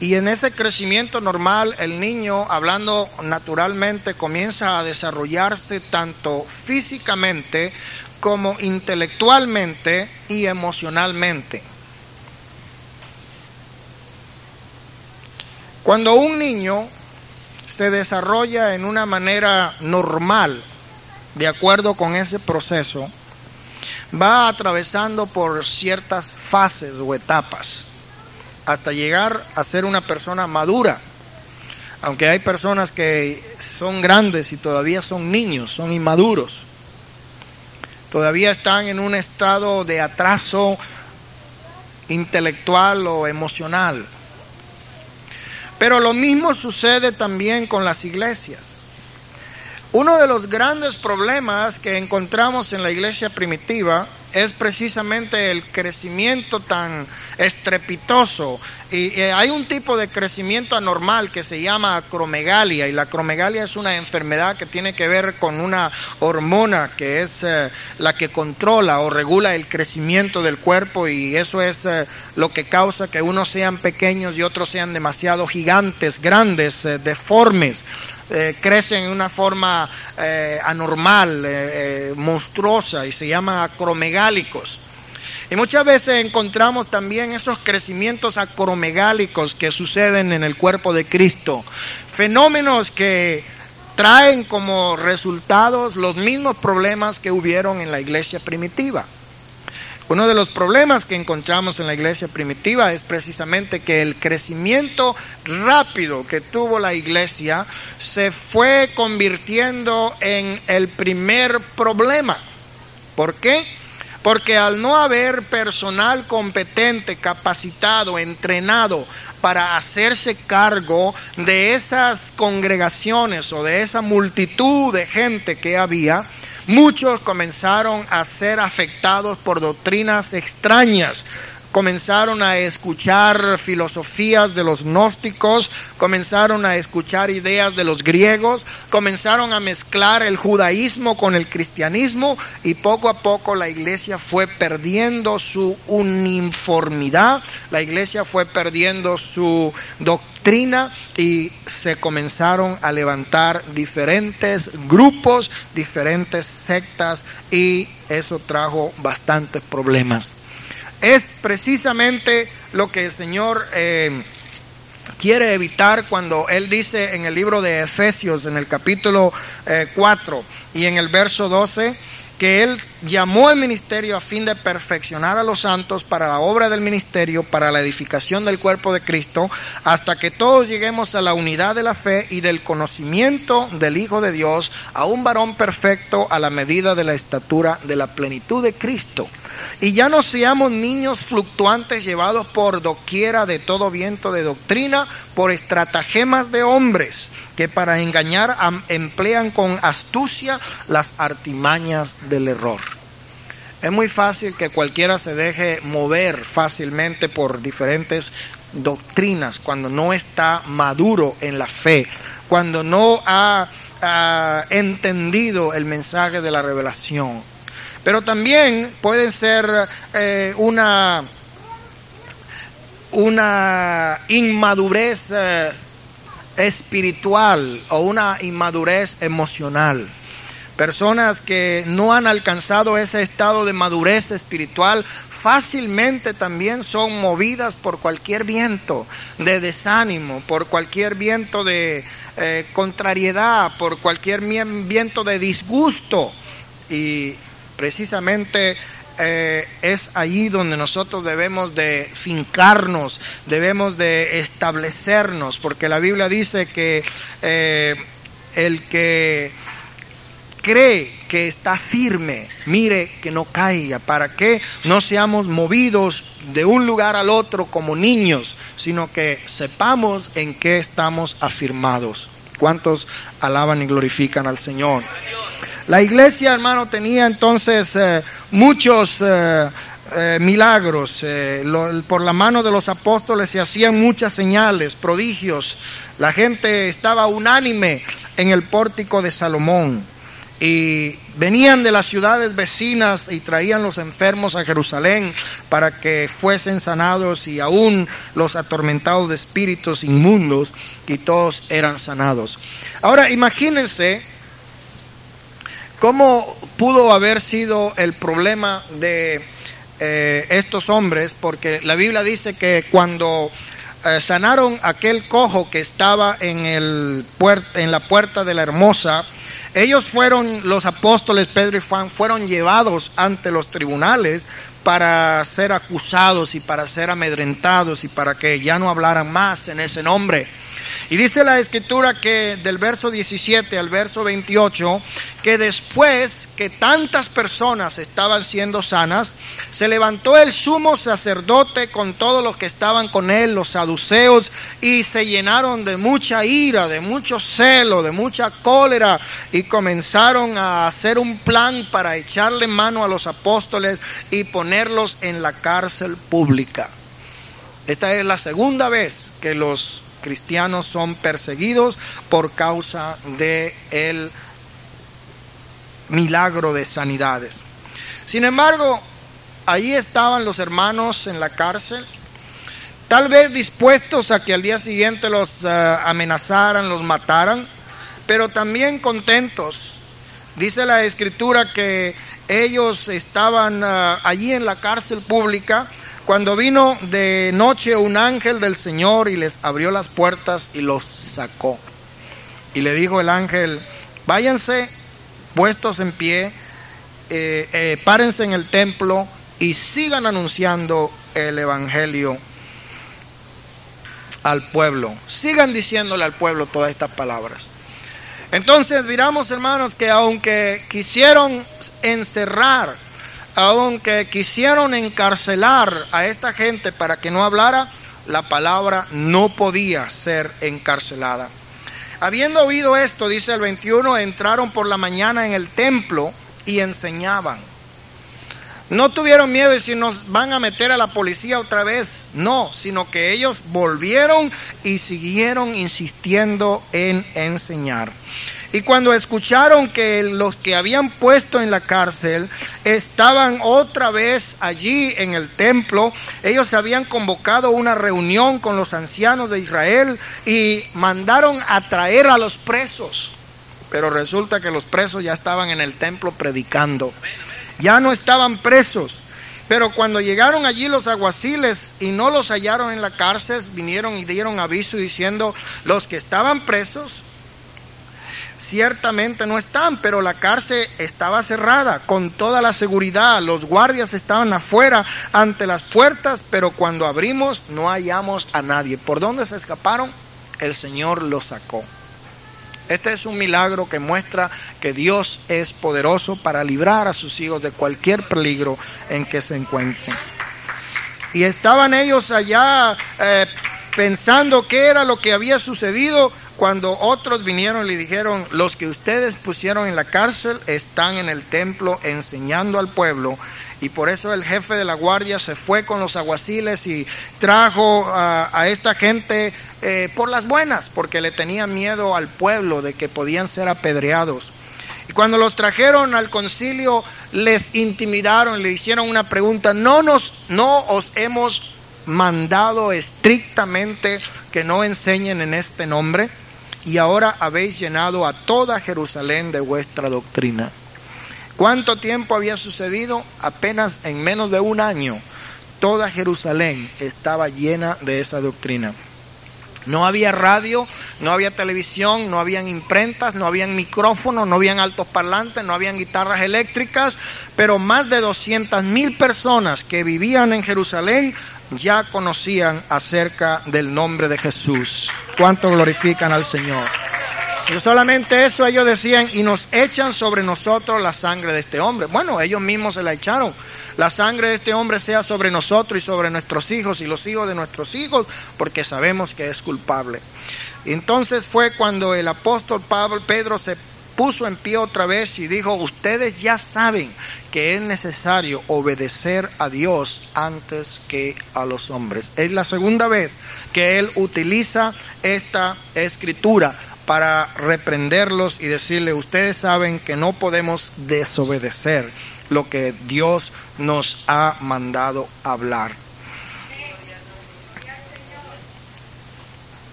Y en ese crecimiento normal, el niño, hablando naturalmente, comienza a desarrollarse tanto físicamente como intelectualmente y emocionalmente. Cuando un niño se desarrolla en una manera normal, de acuerdo con ese proceso, va atravesando por ciertas fases o etapas hasta llegar a ser una persona madura. Aunque hay personas que son grandes y todavía son niños, son inmaduros. Todavía están en un estado de atraso intelectual o emocional. Pero lo mismo sucede también con las iglesias. Uno de los grandes problemas que encontramos en la iglesia primitiva es precisamente el crecimiento tan estrepitoso. Y, hay un tipo de crecimiento anormal que se llama acromegalia y la acromegalia es una enfermedad que tiene que ver con una hormona que es eh, la que controla o regula el crecimiento del cuerpo y eso es eh, lo que causa que unos sean pequeños y otros sean demasiado gigantes, grandes, eh, deformes. Eh, crecen en una forma eh, anormal, eh, monstruosa, y se llaman acromegálicos. Y muchas veces encontramos también esos crecimientos acromegálicos que suceden en el cuerpo de Cristo. Fenómenos que traen como resultados los mismos problemas que hubieron en la iglesia primitiva. Uno de los problemas que encontramos en la iglesia primitiva es precisamente que el crecimiento rápido que tuvo la iglesia se fue convirtiendo en el primer problema. ¿Por qué? Porque al no haber personal competente, capacitado, entrenado para hacerse cargo de esas congregaciones o de esa multitud de gente que había, Muchos comenzaron a ser afectados por doctrinas extrañas, comenzaron a escuchar filosofías de los gnósticos, comenzaron a escuchar ideas de los griegos, comenzaron a mezclar el judaísmo con el cristianismo y poco a poco la iglesia fue perdiendo su uniformidad, la iglesia fue perdiendo su doctrina y se comenzaron a levantar diferentes grupos, diferentes sectas y eso trajo bastantes problemas. Es precisamente lo que el Señor eh, quiere evitar cuando Él dice en el libro de Efesios, en el capítulo 4 eh, y en el verso 12, que Él llamó al ministerio a fin de perfeccionar a los santos para la obra del ministerio, para la edificación del cuerpo de Cristo, hasta que todos lleguemos a la unidad de la fe y del conocimiento del Hijo de Dios, a un varón perfecto a la medida de la estatura de la plenitud de Cristo. Y ya no seamos niños fluctuantes llevados por doquiera de todo viento de doctrina, por estratagemas de hombres que para engañar emplean con astucia las artimañas del error. Es muy fácil que cualquiera se deje mover fácilmente por diferentes doctrinas cuando no está maduro en la fe, cuando no ha, entendido el mensaje de la revelación. Pero también pueden ser eh, una, una inmadurez eh, espiritual o una inmadurez emocional. Personas que no han alcanzado ese estado de madurez espiritual fácilmente también son movidas por cualquier viento de desánimo, por cualquier viento de eh, contrariedad, por cualquier viento de disgusto. Y precisamente eh, es allí donde nosotros debemos de fincarnos, debemos de establecernos, porque la Biblia dice que eh, el que cree que está firme, mire que no caiga, para que no seamos movidos de un lugar al otro como niños, sino que sepamos en qué estamos afirmados. ¿Cuántos alaban y glorifican al Señor? La iglesia, hermano, tenía entonces eh, muchos eh, eh, milagros. por la mano de los apóstoles se hacían muchas señales, prodigios. La gente estaba unánime en el pórtico de Salomón. y venían de las ciudades vecinas y traían los enfermos a Jerusalén para que fuesen sanados y aún los atormentados de espíritus inmundos y todos eran sanados. Ahora imagínense cómo pudo haber sido el problema de eh, estos hombres, porque la Biblia dice que cuando eh, sanaron aquel cojo que estaba en, el en la puerta de la hermosa, ellos fueron, los apóstoles Pedro y Juan, fueron llevados ante los tribunales para ser acusados y para ser amedrentados y para que ya no hablaran más en ese nombre. Y dice la escritura que del verso 17 al verso 28, que después que tantas personas estaban siendo sanas, se levantó el sumo sacerdote con todos los que estaban con él, los saduceos, y se llenaron de mucha ira, de mucho celo, de mucha cólera, y comenzaron a hacer un plan para echarle mano a los apóstoles y ponerlos en la cárcel pública. Esta es la segunda vez que los cristianos son perseguidos por causa de el milagro de sanidades. Sin embargo, Ahí estaban los hermanos en la cárcel, tal vez dispuestos a que al día siguiente los eh, amenazaran, los mataran, pero también contentos. Dice la escritura que ellos estaban eh, allí en la cárcel pública cuando vino de noche un ángel del Señor y les abrió las puertas y los sacó. Y le dijo el ángel, váyanse puestos en pie, eh, párense en el templo, y sigan anunciando el Evangelio al pueblo. Sigan diciéndole al pueblo todas estas palabras. Entonces miramos hermanos que aunque quisieron encerrar, aunque quisieron encarcelar a esta gente para que no hablara, la palabra no podía ser encarcelada. Habiendo oído esto, dice el 21, entraron por la mañana en el templo y enseñaban. No tuvieron miedo de si nos van a meter a la policía otra vez. No, sino que ellos volvieron y siguieron insistiendo en enseñar. Y cuando escucharon que los que habían puesto en la cárcel estaban otra vez allí en el templo, ellos habían convocado una reunión con los ancianos de Israel y mandaron a traer a los presos. Pero resulta que los presos ya estaban en el templo predicando ya no estaban presos. Pero cuando llegaron allí los aguaciles y no los hallaron en la cárcel, vinieron y dieron aviso diciendo, los que estaban presos ciertamente no están, pero la cárcel estaba cerrada con toda la seguridad, los guardias estaban afuera ante las puertas, pero cuando abrimos no hallamos a nadie. ¿Por dónde se escaparon? El Señor los sacó. Este es un milagro que muestra que Dios es poderoso para librar a sus hijos de cualquier peligro en que se encuentren. Y estaban ellos allá eh, pensando qué era lo que había sucedido cuando otros vinieron y le dijeron, los que ustedes pusieron en la cárcel están en el templo enseñando al pueblo. Y por eso el jefe de la guardia se fue con los aguaciles y trajo a esta gente eh, por las buenas, porque le tenían miedo al pueblo de que podían ser apedreados. Y cuando los trajeron al concilio, les intimidaron, le hicieron una pregunta, no nos, no os hemos mandado estrictamente que no enseñen en este nombre, y ahora habéis llenado a toda Jerusalén de vuestra doctrina. ¿Cuánto tiempo había sucedido? Apenas en menos de un año, toda Jerusalén estaba llena de esa doctrina. No había radio, no había televisión, no habían imprentas, no habían micrófonos, no habían altos parlantes, no habían guitarras eléctricas, pero más de 200 mil personas que vivían en Jerusalén ya conocían acerca del nombre de Jesús. ¿Cuánto glorifican al Señor? Y solamente eso ellos decían, y nos echan sobre nosotros la sangre de este hombre. Bueno, ellos mismos se la echaron la sangre de este hombre sea sobre nosotros y sobre nuestros hijos y los hijos de nuestros hijos, porque sabemos que es culpable. Entonces fue cuando el apóstol Pablo, Pedro se puso en pie otra vez y dijo, ustedes ya saben que es necesario obedecer a Dios antes que a los hombres. Es la segunda vez que él utiliza esta escritura, para reprenderlos y decirle, ustedes saben que no podemos desobedecer lo que Dios nos ha mandado hablar.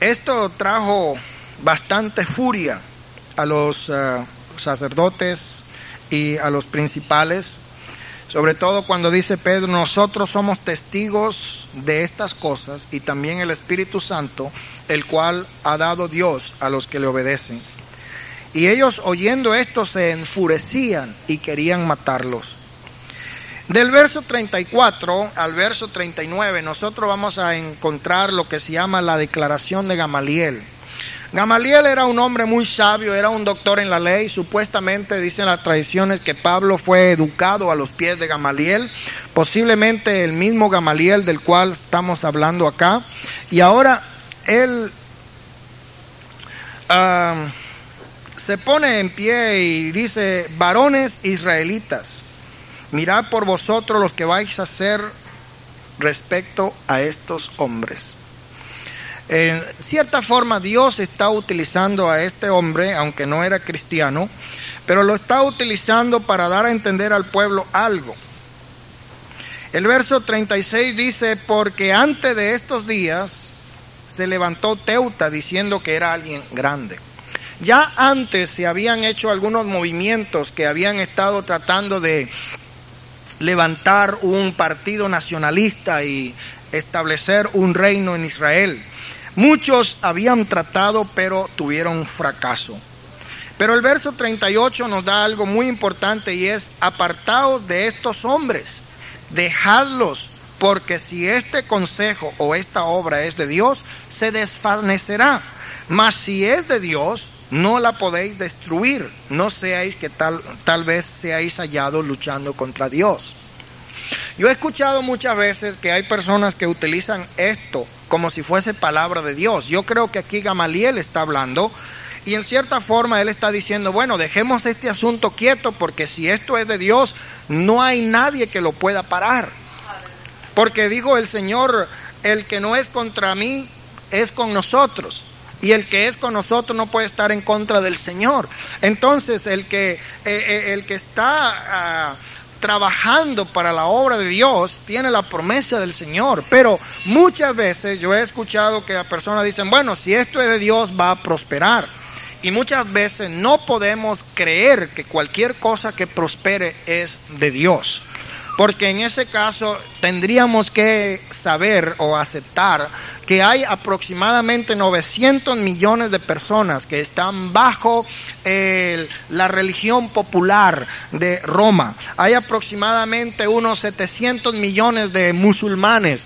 Esto trajo bastante furia a los eh, sacerdotes y a los principales, sobre todo cuando dice Pedro, nosotros somos testigos de estas cosas y también el Espíritu Santo, el cual ha dado Dios a los que le obedecen. Y ellos oyendo esto se enfurecían y querían matarlos. Del verso 34 al verso 39 nosotros vamos a encontrar lo que se llama la declaración de Gamaliel. Gamaliel era un hombre muy sabio, era un doctor en la ley. Supuestamente dicen las tradiciones que Pablo fue educado a los pies de Gamaliel, posiblemente el mismo Gamaliel del cual estamos hablando acá. Y ahora él ah, se pone en pie y dice, varones israelitas, mirad por vosotros los que vais a hacer respecto a estos hombres en cierta forma Dios está utilizando a este hombre, aunque no era cristiano, pero lo está utilizando para dar a entender al pueblo algo. El verso 36 dice, porque antes de estos días se levantó Teuta diciendo que era alguien grande. Ya antes se habían hecho algunos movimientos que habían estado tratando de levantar un partido nacionalista y establecer un reino en Israel. Muchos habían tratado, pero tuvieron fracaso. Pero el verso 38 nos da algo muy importante y es, apartaos de estos hombres, dejadlos, porque si este consejo o esta obra es de Dios, se desvanecerá. Mas si es de Dios, no la podéis destruir. No seáis que tal, tal vez seáis hallados luchando contra Dios. Yo he escuchado muchas veces que hay personas que utilizan esto como si fuese palabra de Dios. Yo creo que aquí Gamaliel está hablando y en cierta forma él está diciendo, bueno, dejemos este asunto quieto porque si esto es de Dios, no hay nadie que lo pueda parar. Porque dijo el Señor, el que no es contra mí es con nosotros. Y el que es con nosotros no puede estar en contra del Señor. Entonces, el que, eh, eh, el que está... Ah, trabajando para la obra de Dios tiene la promesa del Señor. Pero muchas veces yo he escuchado que las personas dicen, bueno, si esto es de Dios va a prosperar. Y muchas veces no podemos creer que cualquier cosa que prospere es de Dios. Porque en ese caso tendríamos que saber o aceptar que hay aproximadamente 900 millones de personas que están bajo la religión popular de Roma. Hay aproximadamente unos 700 millones de musulmanes.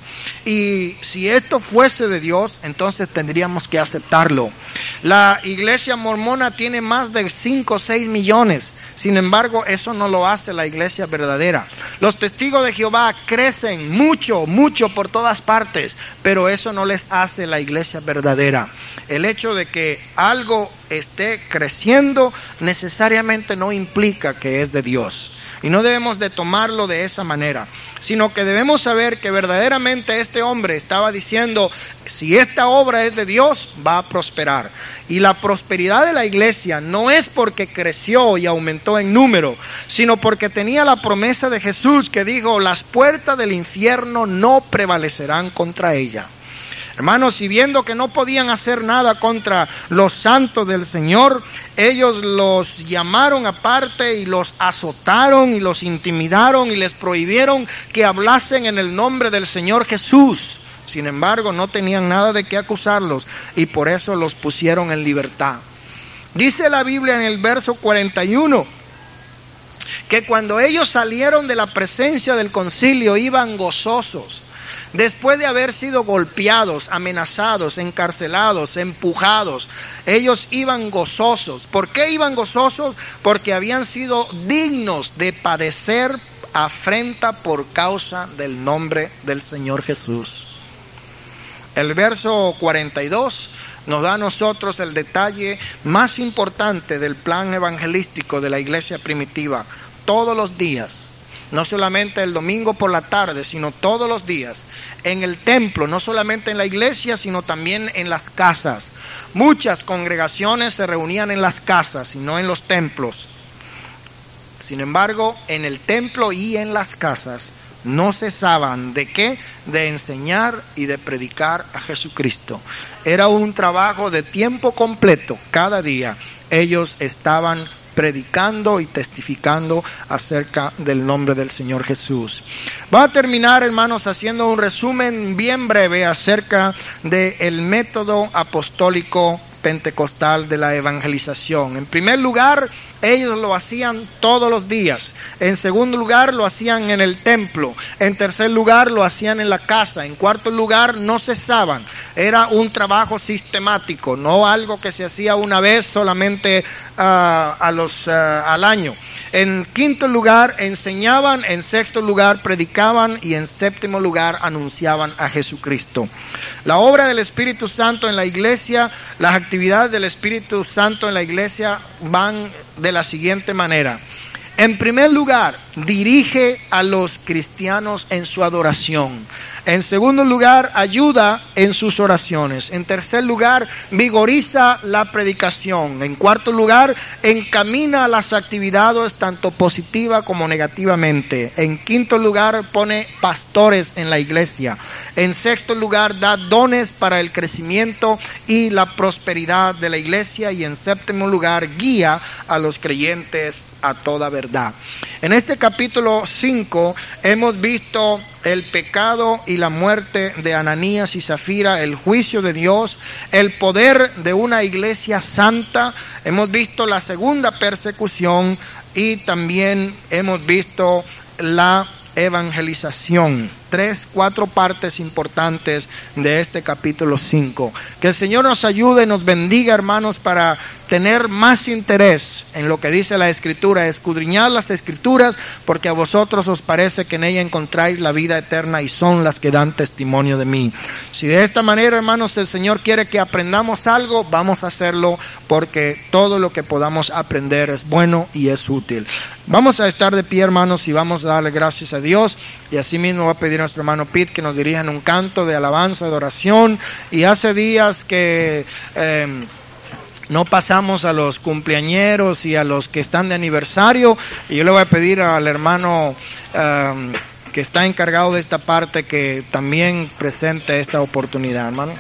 Y si esto fuese de Dios, entonces tendríamos que aceptarlo. La iglesia mormona tiene más de 5 o 6 millones. Sin embargo, eso no lo hace la iglesia verdadera. Los testigos de Jehová crecen mucho, mucho por todas partes, pero eso no les hace la iglesia verdadera. El hecho de que algo esté creciendo necesariamente no implica que es de Dios. Y no debemos de tomarlo de esa manera, sino que debemos saber que verdaderamente este hombre estaba diciendo, si esta obra es de Dios, va a prosperar. Y la prosperidad de la iglesia no es porque creció y aumentó en número, sino porque tenía la promesa de Jesús que dijo, las puertas del infierno no prevalecerán contra ella. Hermanos, y viendo que no podían hacer nada contra los santos del Señor, ellos los llamaron aparte y los azotaron y los intimidaron y les prohibieron que hablasen en el nombre del Señor Jesús. Sin embargo, no tenían nada de qué acusarlos y por eso los pusieron en libertad. Dice la Biblia en el verso 41 que cuando ellos salieron de la presencia del concilio iban gozosos Después de haber sido golpeados, amenazados, encarcelados, empujados, ellos iban gozosos. ¿Por qué iban gozosos? Porque habían sido dignos de padecer afrenta por causa del nombre del Señor Jesús. El verso 42 nos da a nosotros el detalle más importante del plan evangelístico de la iglesia primitiva. Todos los días no solamente el domingo por la tarde, sino todos los días, en el templo, no solamente en la iglesia, sino también en las casas. Muchas congregaciones se reunían en las casas y no en los templos. Sin embargo, en el templo y en las casas no cesaban de qué? De enseñar y de predicar a Jesucristo. Era un trabajo de tiempo completo. Cada día ellos estaban predicando y testificando acerca del nombre del Señor Jesús. Va a terminar, hermanos, haciendo un resumen bien breve acerca del método apostólico pentecostal de la evangelización. En primer lugar, ellos lo hacían todos los días. En segundo lugar, lo hacían en el templo. En tercer lugar, lo hacían en la casa. En cuarto lugar, no cesaban. Era un trabajo sistemático, no algo que se hacía una vez solamente ah, a los, ah, al año. En quinto lugar, enseñaban. En sexto lugar, predicaban. Y en séptimo lugar, anunciaban a Jesucristo. La obra del Espíritu Santo en la iglesia, las actividades del Espíritu Santo en la iglesia van de la siguiente manera. En primer lugar, dirige a los cristianos en su adoración. En segundo lugar, ayuda en sus oraciones. En tercer lugar, vigoriza la predicación. En cuarto lugar, encamina las actividades tanto positiva como negativamente. En quinto lugar, pone pastores en la iglesia. En sexto lugar, da dones para el crecimiento y la prosperidad de la iglesia. Y en séptimo lugar, guía a los creyentes a toda verdad. En este capítulo 5 hemos visto el pecado y la muerte de Ananías y Zafira, el juicio de Dios, el poder de una iglesia santa, hemos visto la segunda persecución y también hemos visto la evangelización. Tres, cuatro partes importantes de este capítulo 5. Que el Señor nos ayude, nos bendiga, hermanos, para tener más interés en lo que dice la Escritura, escudriñar las Escrituras, porque a vosotros os parece que en ella encontráis la vida eterna y son las que dan testimonio de mí. Si de esta manera, hermanos, el Señor quiere que aprendamos algo, vamos a hacerlo porque todo lo que podamos aprender es bueno y es útil. Vamos a estar de pie, hermanos, y vamos a darle gracias a Dios. Y así mismo va a pedir a nuestro hermano Pete que nos dirija en un canto de alabanza, de oración. Y hace días que... Eh, no pasamos a los cumpleañeros y a los que están de aniversario. Y yo le voy a pedir al hermano um, que está encargado de esta parte que también presente esta oportunidad, hermano.